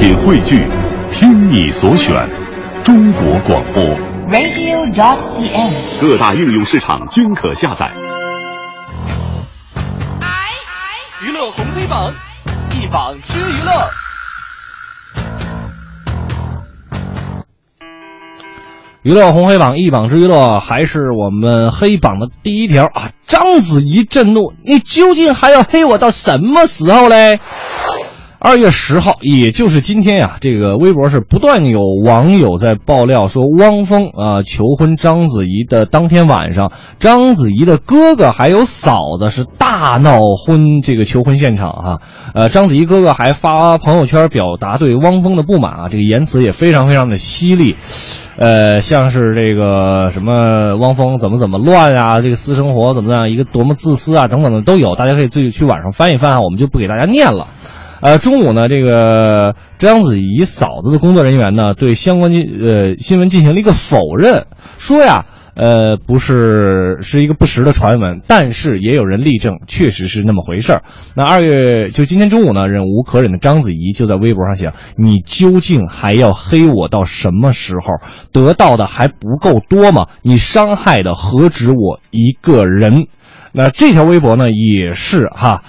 品汇聚，听你所选，中国广播。radio.dot.cn，。各大应用市场均可下载。娱乐红黑榜，一榜之娱乐。娱乐红黑榜一榜之娱乐，还是我们黑榜的第一条啊！章子怡震怒，你究竟还要黑我到什么时候嘞？二月十号，也就是今天呀、这个微博是不断有网友在爆料说，汪峰啊、求婚章子怡的当天晚上，章子怡的哥哥还有嫂子是大闹婚这个求婚现场哈、呃，章子怡哥哥还发朋友圈表达对汪峰的不满啊，这个言辞也非常非常的犀利。呃，像是这个什么汪峰怎么怎么乱啊，这个私生活怎么样，一个多么自私啊，等等的都有，大家可以自己去网上翻一翻啊，我们就不给大家念了。呃，中午呢，这个章子怡嫂子的工作人员呢，对相关呃新闻进行了一个否认，说呀，呃，不是是一个不实的传闻，但是也有人力证，确实是那么回事儿。那二月就今天中午呢，忍无可忍的章子怡就在微博上写：“你究竟还要黑我到什么时候？得到的还不够多吗？你伤害的何止我一个人？”那这条微博呢，也是哈。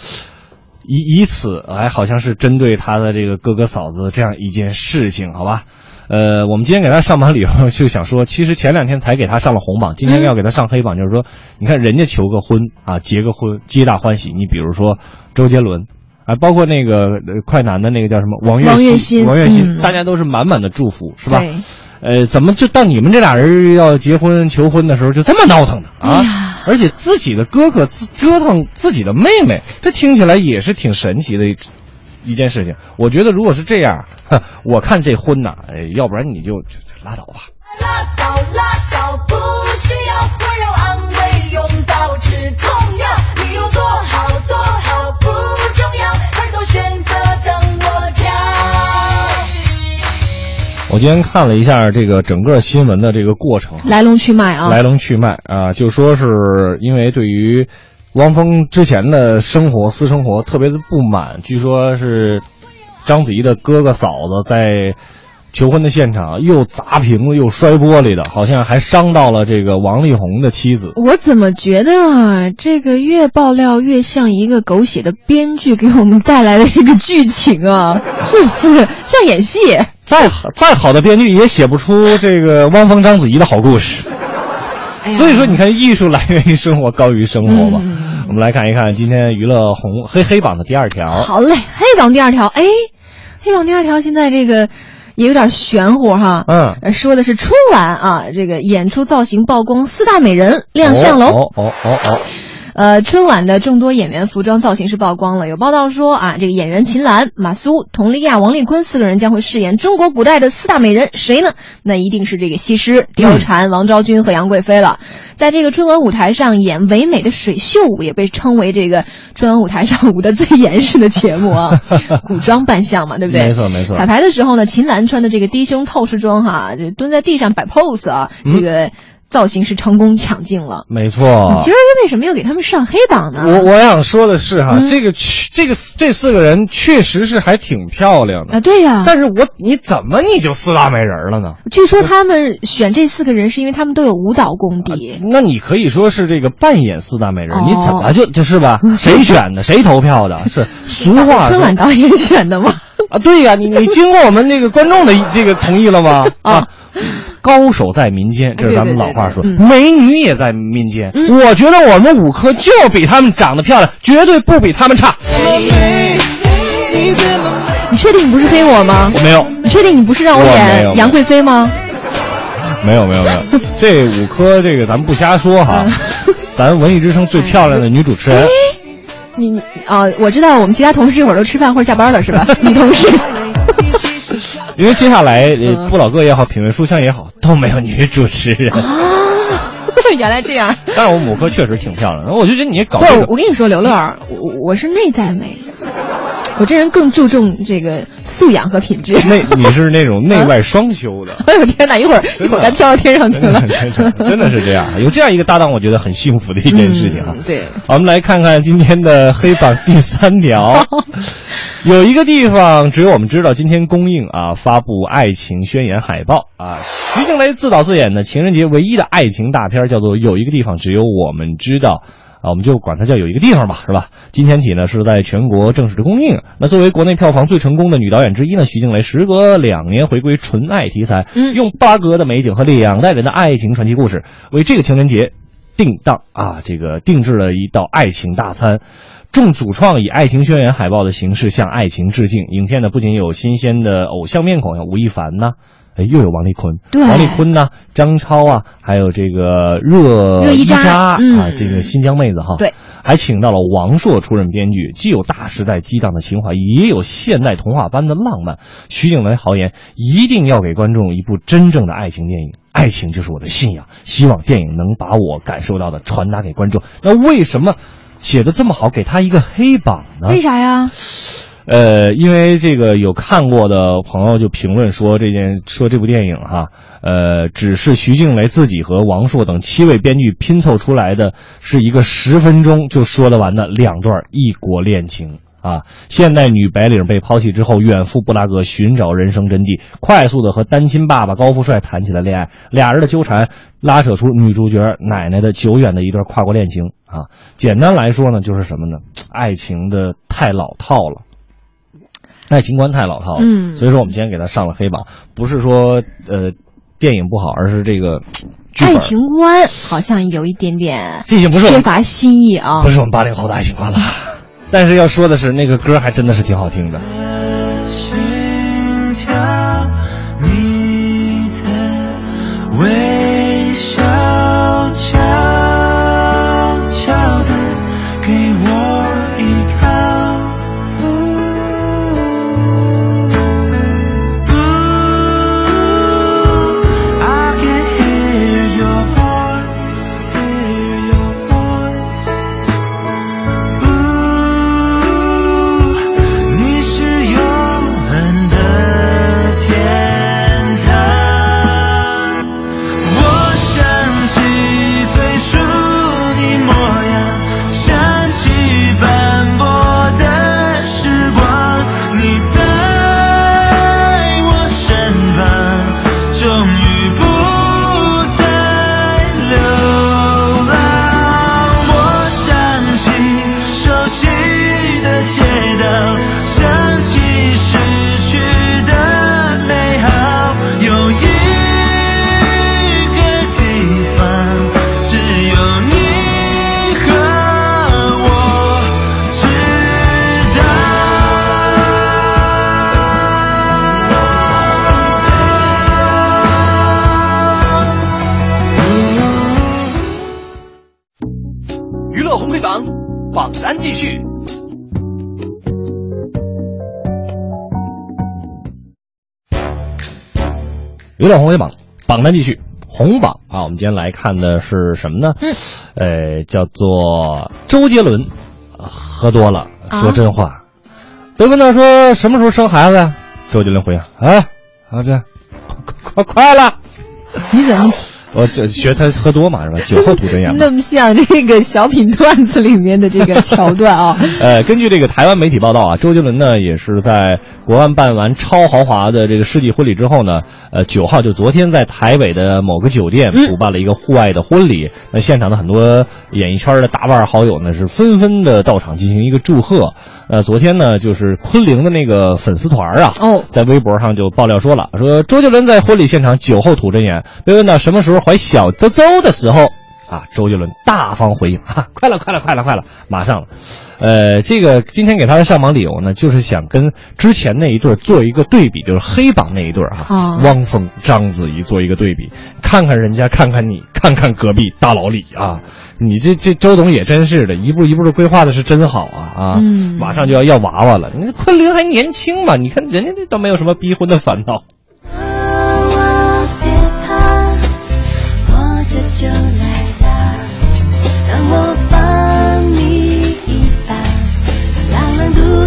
以以此来，好像是针对他的这个哥哥嫂子这样一件事情，好吧？呃，我们今天给他上榜理由就想说，其实前两天才给他上了红榜，今天要给他上黑榜，就是说，你看人家求个婚啊，结个婚，皆大欢喜。你比如说周杰伦，啊，包括那个呃快男的那个叫什么王王栎栎鑫王栎鑫，嗯大家都是满满的祝福，是吧？对，呃，怎么就到你们这俩人要结婚求婚的时候就这么闹腾呢？啊！而且自己的哥哥自折腾自己的妹妹，这听起来也是挺神奇的一一件事情。我觉得如果是这样，哼我看这婚呐，哎，要不然你就就拉倒吧。拉倒拉倒，不我今天看了一下这个整个新闻的这个过程，来龙去脉啊，来龙去脉啊，就说是因为对于汪峰之前的生活私生活特别的不满，据说是章子怡的哥哥嫂子在求婚的现场又砸瓶子又摔玻璃的，好像还伤到了这个王力宏的妻子。我怎么觉得啊，这个越爆料越像一个狗血的编剧给我们带来的一个剧情啊，是不是像演戏？再再好的编剧也写不出这个汪峰章子怡的好故事。哎所以说，你看，艺术来源于生活，高于生活嘛。嗯我们来看一看今天娱乐红黑黑榜的第二条。好嘞，黑榜第二条，哎，黑榜第二条现在这个也有点玄乎哈。嗯呃，说的是春晚啊，这个演出造型曝光四大美人亮相喽。哦哦哦哦，呃，春晚的众多演员服装造型是曝光了，有报道说啊，这个演员秦岚、马苏、佟丽娅、王丽坤四个人将会饰演中国古代的四大美人，谁呢？那一定是这个西施、貂蝉、王昭君和杨贵妃了。在这个春晚舞台上演唯美的水袖舞，也被称为这个春晚舞台上舞的最严实的节目啊，古装扮相嘛，对不对？没错没错彩排的时候呢，秦岚穿的这个低胸透视装哈，就蹲在地上摆 pose 啊，嗯这个造型是成功抢镜了。没错。今儿为什么又给他们上黑榜呢？我我想说的是哈，嗯这个确这个这四个人确实是还挺漂亮的，啊，对呀、但是我你怎么你就四大美人了呢？据说他们选这四个人是因为他们都有舞蹈功底。那你可以说是这个扮演四大美人，哦你怎么就就是吧？谁选的？谁投票的？是俗话春晚导演选的吗？啊，对呀、你你经过我们那个观众的这个同意了吗？啊，高手在民间，这是咱们老话说，对对对美女也在民间。嗯我觉得我们五科就比他们长得漂亮，绝对不比他们差。你确定你不是黑我吗？我没有，你确定你不是让我演杨贵妃吗？没有，没有，没有。这五科这个咱们不瞎说哈，咱文艺之声最漂亮的女主持人。你你啊、我知道我们其他同事这会儿都吃饭或者下班了是吧？女同事。因为接下来，不老哥也好，品味书香也好，都没有女主持人。啊，原来这样。但是我们五科确实挺漂亮的，我就觉得你搞不这个，我跟你说，刘乐儿，我我是内在美，我这人更注重这个素养和品质。内你是那种内外双修的。哎呦天哪！一会儿一会儿咱飘到天上去了。真的真的是这样，有这样一个搭档，我觉得很幸福的一件事情啊。嗯对，好，我们来看看今天的黑榜第三条。有一个地方只有我们知道，今天公映啊，发布爱情宣言海报啊。徐静蕾自导自演的情人节唯一的爱情大片，叫做《有一个地方只有我们知道》。啊，我们就管它叫有一个地方吧，是吧？今天起呢，是在全国正式的公映。那作为国内票房最成功的女导演之一呢，徐静蕾时隔两年回归纯爱题材，嗯用布拉格的美景和两代人的爱情传奇故事，为这个情人节定档啊，这个定制了一道爱情大餐。众主创以爱情宣言海报的形式向爱情致敬。影片呢不仅有新鲜的偶像面孔，像吴亦凡呐、哎，又有王丽坤，对王丽坤呐、张超啊，还有这个热热依扎啊，这个新疆妹子哈，对，还请到了王朔出任编剧，既有大时代激荡的情怀，也有现代童话般的浪漫。徐静蕾豪言，一定要给观众一部真正的爱情电影，爱情就是我的信仰，希望电影能把我感受到的传达给观众。那为什么写的这么好，给他一个黑榜呢？为啥呀？呃，因为这个有看过的朋友就评论说这件说这部电影哈，呃，只是徐静蕾自己和王朔等七位编剧拼凑出来的，是一个十分钟就说得完的两段异国恋情。啊，现代女白领被抛弃之后，远赴布拉格寻找人生真谛，快速的和单亲爸爸高富帅谈起了恋爱，俩人的纠缠拉扯出女主角奶奶的久远的一段跨国恋情啊。简单来说呢，就是什么呢？爱情的太老套了。爱情观太老套了，嗯所以说我们今天给他上了黑榜，不是说呃电影不好，而是这个爱情观好像有一点点这已经不是缺乏新意啊不。是我们八零后的爱情观了。但是要说的是，那个歌还真的是挺好听的。娱乐红黑榜榜单继续，红榜啊，我们今天来看的是什么呢？嗯，呃，叫做周杰伦，呃喝多了啊说真话。被问到说什么时候生孩子呀？周杰伦回应：啊，啊这，快快快了！你怎么我这学他喝多嘛是吧？酒后吐真言。那么像这个小品段子里面的这个桥段啊？呃，根据这个台湾媒体报道啊，周杰伦呢也是在国外办完超豪华的这个世纪婚礼之后呢，呃，九号就昨天在台北的某个酒店嗯补办了一个户外的婚礼。那现场的很多演艺圈的大腕好友呢是纷纷的到场进行一个祝贺。呃，昨天呢就是昆凌的那个粉丝团啊，哦在微博上就爆料说了，说周杰伦在婚礼现场酒后吐真言，被问到什么时候怀小周周的时候。啊，周杰伦大方回应啊，快了，快了，快了，快了，马上了。呃，这个今天给他的上榜理由呢，就是想跟之前那一对儿做一个对比，就是黑榜那一对儿哈、哦汪峰、章子怡做一个对比，看看人家，看看你，看看隔壁大老李啊，你这这周董也真是的，一步一步的规划的是真好啊啊，嗯马上就要要娃娃了，你昆凌还年轻嘛，你看人家这都没有什么逼婚的烦恼。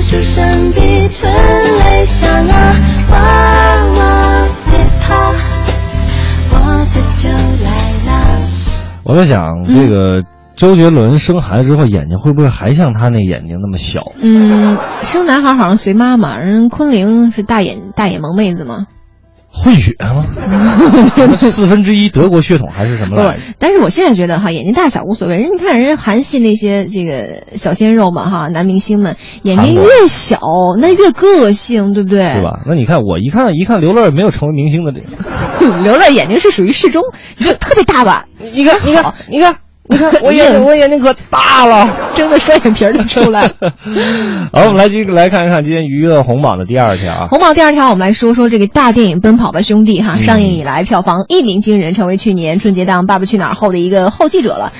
到，让我帮你一把，让人独出生的春雷响啊，娃娃别怕，我的就来啦。我在想，这个周杰伦生孩子之后，眼睛会不会还像他那眼睛那么小？嗯，生男孩好像随妈妈，人昆凌是大眼大眼萌妹子嘛。混血吗？四分之一德国血统还是什么不来着？但是我现在觉得哈，眼睛大小无所谓。人你看人家韩系那些这个小鲜肉嘛哈，男明星们眼睛越小那越个性，对不对？是？吧？那你看我一看一看刘乐没有成为明星的这个，刘乐眼睛是属于适中，你就特别大吧？你看你看你看 你看我眼睛我眼睛可大了。睁的双眼皮儿都出来。好，我们来继来看一看今天娱乐红榜的第二条啊。红榜第二条，我们来说说这个大电影《奔跑吧兄弟》嗯哈，上映以来票房一鸣惊人，成为去年春节档《爸爸去哪儿》后的一个后继者了。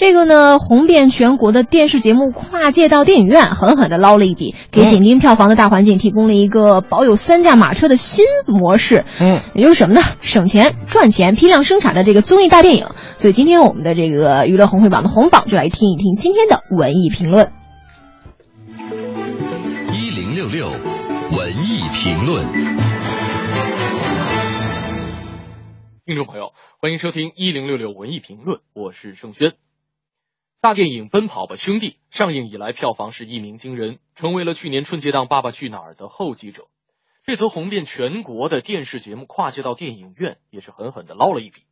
这个呢，红遍全国的电视节目跨界到电影院，狠狠的捞了一笔，给紧盯票房的大环境提供了一个保有三驾马车的新模式。嗯，也就是什么呢？省钱、赚钱、批量生产的这个综艺大电影。所以今天我们的这个娱乐红会榜的红榜，就来听一听今天的文艺评论。一零六六文艺评论。听众朋友，欢迎收听一零六六文艺评论，我是盛轩。大电影《奔跑吧兄弟》上映以来，票房是一鸣惊人，成为了去年春节档《爸爸去哪儿》的后继者。这则红遍全国的电视节目跨界到电影院，也是狠狠的捞了一笔，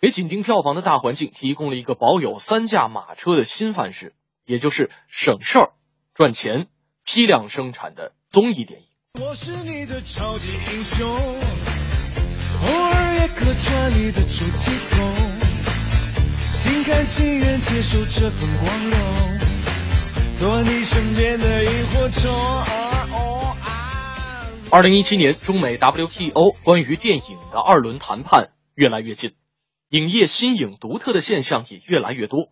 给紧盯票房的大环境提供了一个保有三驾马车的新范式，也就是省事儿、赚钱、批量生产的综艺电影。我是你的超级英雄，偶尔也客串你的出气筒，心甘情愿接受这份光荣，做你身边的萤火虫。二零一七年中美 WTO 关于电影的二轮谈判越来越近，影业新颖独特的现象也越来越多。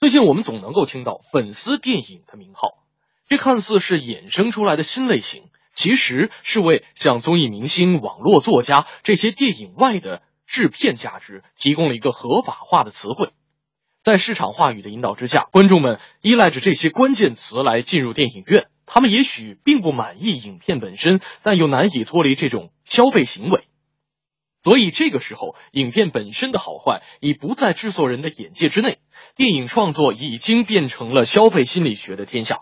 最近我们总能够听到粉丝电影的名号，这看似是衍生出来的新类型，其实是为像综艺明星、网络作家这些电影外的制片价值提供了一个合法化的词汇。在市场话语的引导之下，观众们依赖着这些关键词来进入电影院。他们也许并不满意影片本身，但又难以脱离这种消费行为。所以这个时候，影片本身的好坏已不在制作人的眼界之内，电影创作已经变成了消费心理学的天下。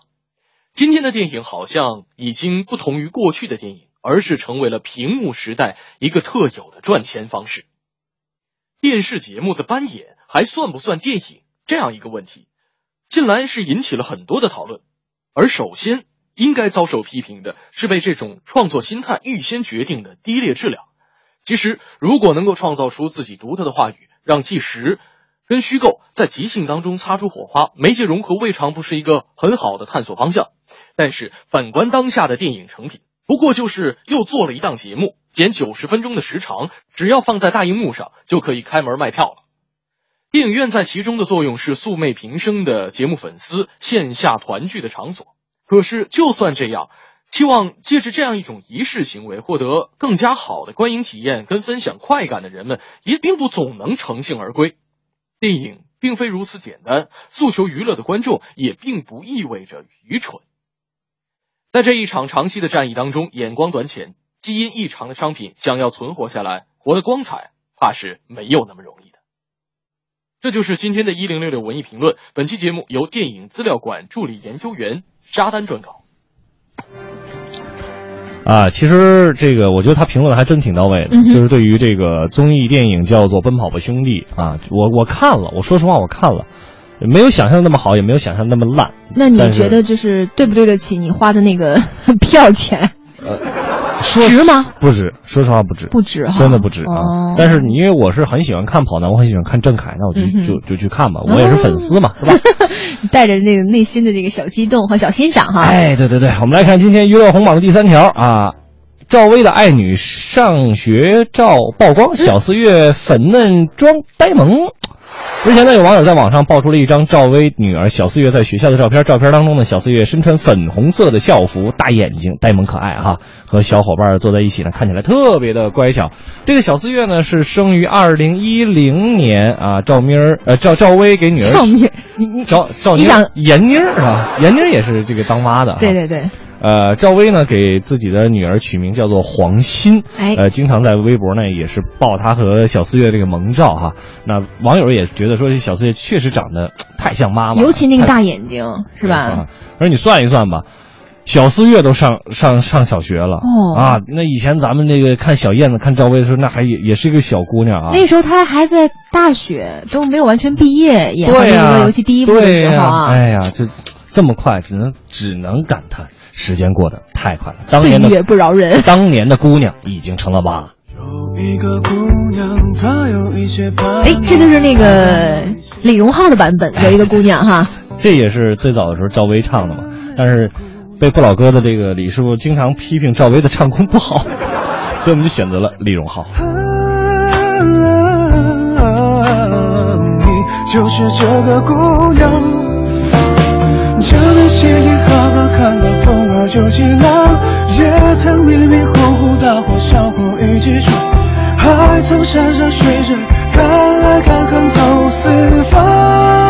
今天的电影好像已经不同于过去的电影，而是成为了屏幕时代一个特有的赚钱方式。电视节目的扮演还算不算电影？这样一个问题，近来是引起了很多的讨论。而首先应该遭受批评的是被这种创作心态预先决定的低劣质量。其实，如果能够创造出自己独特的话语，让纪实跟虚构在即兴当中擦出火花，媒介融合未尝不是一个很好的探索方向。但是，反观当下的电影成品，不过就是又做了一档节目，减九十分钟的时长，只要放在大荧幕上就可以开门卖票了。电影院在其中的作用是素昧平生的节目粉丝线下团聚的场所。可是，就算这样，期望借着这样一种仪式行为获得更加好的观影体验跟分享快感的人们，也并不总能乘兴而归。电影并非如此简单，诉求娱乐的观众也并不意味着愚蠢。在这一场长期的战役当中，眼光短浅、基因异常的商品想要存活下来、活得光彩，怕是没有那么容易。这就是今天的一零六六文艺评论。本期节目由电影资料馆助理研究员沙丹撰稿。啊，其实这个我觉得他评论的还真挺到位的，嗯就是对于这个综艺电影叫做《奔跑吧兄弟》啊，我我看了，我说实话我看了，没有想象那么好，也没有想象那么烂。那你觉得就是对不对得起你花的那个 票钱？说值吗？不值，说实话不值，不值哈，真的不值啊！哦但是你因为我是很喜欢看跑男，我很喜欢看郑恺，那我就、嗯就就去看吧，我也是粉丝嘛，是吧？带着那个内心的这个小激动和小欣赏哈。哎，对对对，我们来看今天娱乐红榜的第三条啊，赵薇的爱女上学照曝光，小四月粉嫩装呆萌。之前呢，有网友在网上爆出了一张赵薇女儿小四月在学校的照片，照片当中呢，小四月身穿粉红色的校服，大眼睛，呆萌可爱哈，和小伙伴坐在一起呢，看起来特别的乖巧。这个小四月呢是生于二零一零年啊，赵咪儿呃赵赵薇给女儿赵咪，你你赵赵你想闫妮儿啊，闫妮儿也是这个当妈的哈，对对对，呃，赵薇呢给自己的女儿取名叫做黄欣，哎呃，经常在微博呢也是爆她和小四月这个萌照哈。那网友也觉得说，这小四月确实长得太像妈妈，尤其那个大眼睛，是吧？啊，而你算一算吧，小四月都上上上小学了、哦啊。那以前咱们那个看小燕子、看赵薇的时候，那还也也是一个小姑娘啊。那时候她还在大学，都没有完全毕业，演《那个游戏》第一部的时候啊，哎呀，这这么快，只能只能感叹时间过得太快了。当年的岁月不饶人。当年的姑娘已经成了妈。有一个姑娘，她有一些盼哎，这就是那个李荣浩的版本，有一个姑娘哈，这也是最早的时候赵薇唱的嘛，但是被不老哥的这个李师傅经常批评赵薇的唱功不好，所以我们就选择了李荣浩。你就是这个姑娘，这段写意好好看到风儿就起浪，也曾迷迷糊糊大火烧过一起闯，还曾山山水水看来看恨走四方。